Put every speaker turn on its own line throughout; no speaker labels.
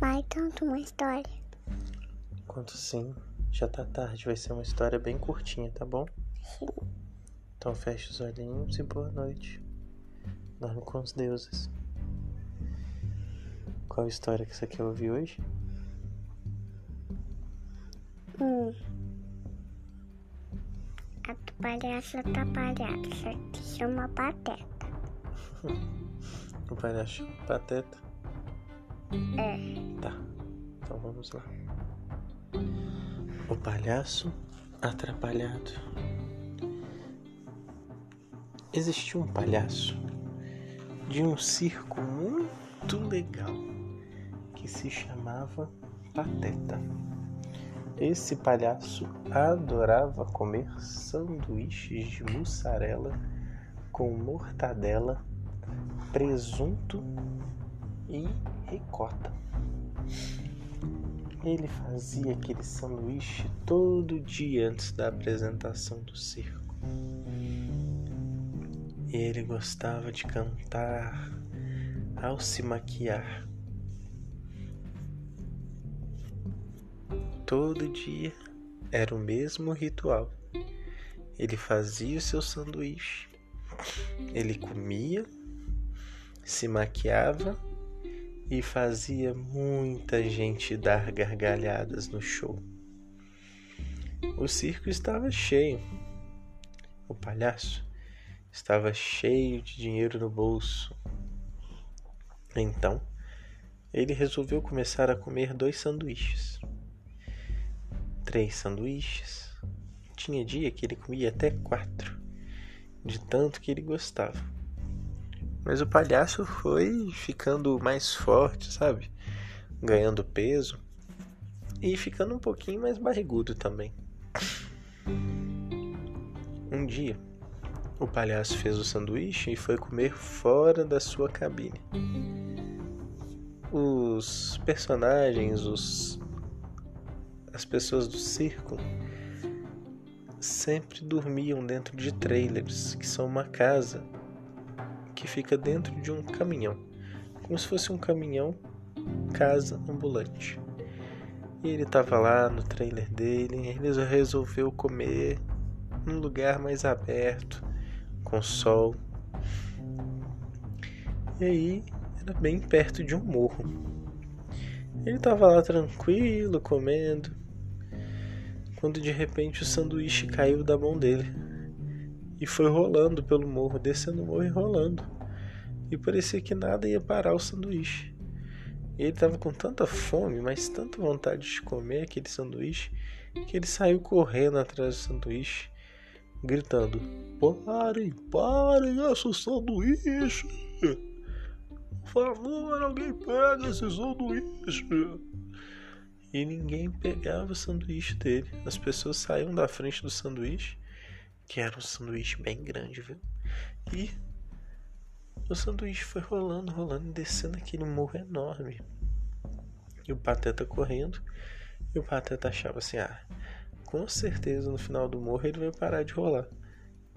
Vai tanto uma história.
Conto sim. Já tá tarde, vai ser uma história bem curtinha, tá bom?
Sim.
Então feche os olhinhos e boa noite. Dorme com os deuses. Qual história que você quer ouvir hoje?
Hum. A palhaça atrapalhada, só que chama Pateta.
O palhaço pateta?
É.
Tá. Então vamos lá. O palhaço atrapalhado. Existiu um palhaço de um circo muito legal que se chamava Pateta. Esse palhaço adorava comer sanduíches de mussarela com mortadela, presunto e ricota. Ele fazia aquele sanduíche todo dia antes da apresentação do circo. Ele gostava de cantar ao se maquiar. Todo dia era o mesmo ritual. Ele fazia o seu sanduíche, ele comia, se maquiava e fazia muita gente dar gargalhadas no show. O circo estava cheio. O palhaço estava cheio de dinheiro no bolso. Então, ele resolveu começar a comer dois sanduíches. Três sanduíches. Tinha dia que ele comia até quatro, de tanto que ele gostava. Mas o palhaço foi ficando mais forte, sabe? Ganhando peso e ficando um pouquinho mais barrigudo também. Um dia, o palhaço fez o sanduíche e foi comer fora da sua cabine. Os personagens, os as pessoas do circo sempre dormiam dentro de trailers, que são uma casa que fica dentro de um caminhão, como se fosse um caminhão casa ambulante. E ele estava lá no trailer dele, ele resolveu comer num lugar mais aberto, com sol. E aí era bem perto de um morro. Ele estava lá tranquilo, comendo, quando de repente o sanduíche caiu da mão dele e foi rolando pelo morro, descendo o morro e rolando. E parecia que nada ia parar o sanduíche. E ele estava com tanta fome, mas tanta vontade de comer aquele sanduíche, que ele saiu correndo atrás do sanduíche gritando: Parem, parem esse sanduíche! Por favor, alguém pega esse sanduíche! E ninguém pegava o sanduíche dele. As pessoas saíam da frente do sanduíche, que era um sanduíche bem grande, viu? E o sanduíche foi rolando, rolando descendo aquele morro enorme. E o Pateta correndo. E o Pateta achava assim: ah, com certeza no final do morro ele vai parar de rolar.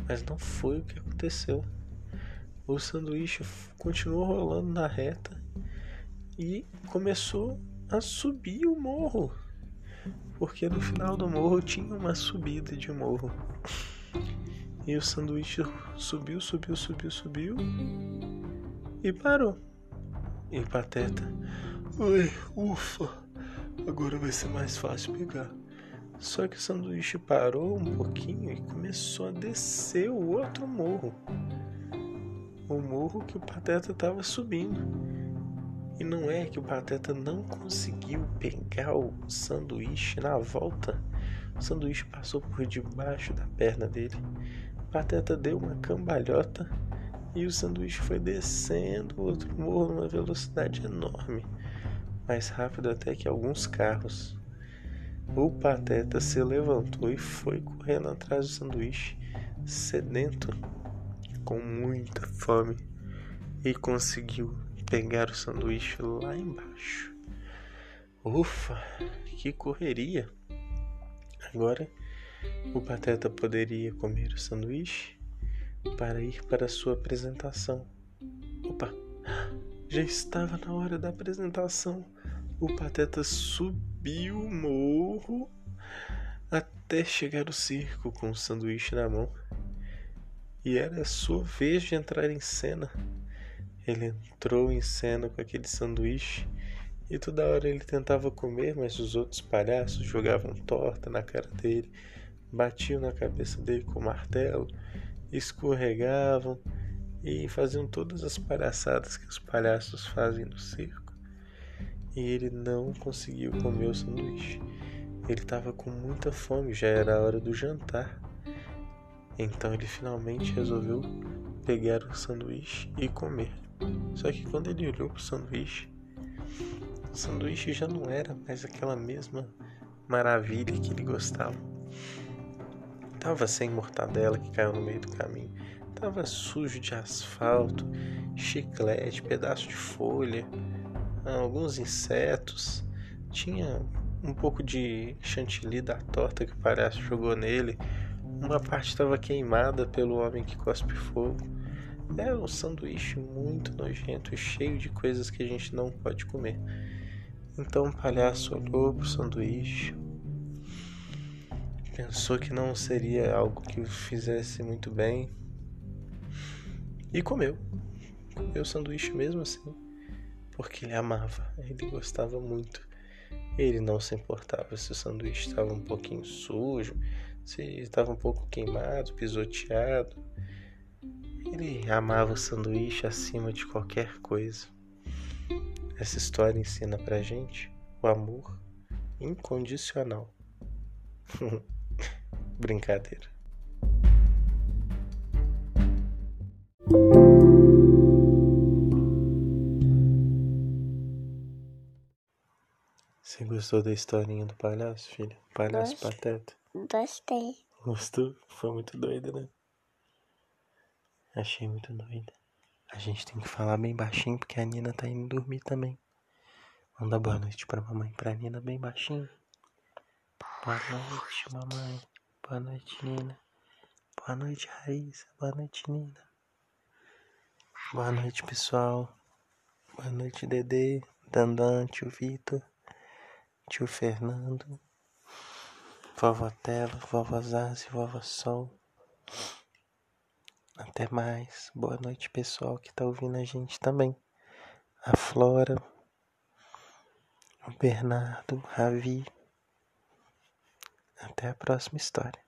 Mas não foi o que aconteceu. O sanduíche continuou rolando na reta e começou a subir o morro. Porque no final do morro tinha uma subida de morro. E o sanduíche subiu, subiu, subiu, subiu e parou. E o Pateta, ai, ufa, agora vai ser mais fácil pegar. Só que o sanduíche parou um pouquinho e começou a descer o outro morro. O morro que o Pateta estava subindo. E não é que o Pateta não conseguiu pegar o sanduíche na volta. O sanduíche passou por debaixo da perna dele. Pateta deu uma cambalhota e o sanduíche foi descendo o outro morro numa velocidade enorme. Mais rápido até que alguns carros. O pateta se levantou e foi correndo atrás do sanduíche, sedento, com muita fome, e conseguiu pegar o sanduíche lá embaixo. Ufa, que correria! Agora o pateta poderia comer o sanduíche para ir para sua apresentação. Opa, já estava na hora da apresentação. O Pateta subiu o morro até chegar no circo com o sanduíche na mão. E era a sua vez de entrar em cena. Ele entrou em cena com aquele sanduíche e toda hora ele tentava comer, mas os outros palhaços jogavam torta na cara dele, batiam na cabeça dele com martelo, escorregavam e faziam todas as palhaçadas que os palhaços fazem no circo. E ele não conseguiu comer o sanduíche. Ele estava com muita fome, já era a hora do jantar. Então ele finalmente resolveu pegar o sanduíche e comer. Só que quando ele olhou para o sanduíche, o sanduíche já não era mais aquela mesma maravilha que ele gostava. Tava sem mortadela que caiu no meio do caminho. Tava sujo de asfalto, chiclete, pedaço de folha, alguns insetos. Tinha um pouco de chantilly da torta que o palhaço jogou nele. Uma parte estava queimada pelo homem que cospe fogo. Era um sanduíche muito nojento e cheio de coisas que a gente não pode comer. Então o palhaço olhou para o sanduíche, pensou que não seria algo que o fizesse muito bem e comeu. Comeu o sanduíche mesmo assim, porque ele amava, ele gostava muito. Ele não se importava se o sanduíche estava um pouquinho sujo, se estava um pouco queimado, pisoteado. Ele amava o sanduíche acima de qualquer coisa. Essa história ensina pra gente o amor incondicional. Brincadeira. Você gostou da historinha do palhaço, filha? Palhaço
Gosto.
pateta?
Gostei.
Gostou? Foi muito doida, né? Achei muito doida. A gente tem que falar bem baixinho porque a Nina tá indo dormir também. Dar boa noite pra mamãe pra Nina bem baixinho. Boa noite, mamãe. Boa noite, Nina. Boa noite, Raíssa. Boa noite, Nina. Boa noite, pessoal. Boa noite, Dedê, Dandan, tio Vitor, tio Fernando, vovó Tela, vovó Zazi, vovó Sol. Até mais. Boa noite, pessoal que tá ouvindo a gente também. A Flora, o Bernardo, Ravi. Até a próxima história.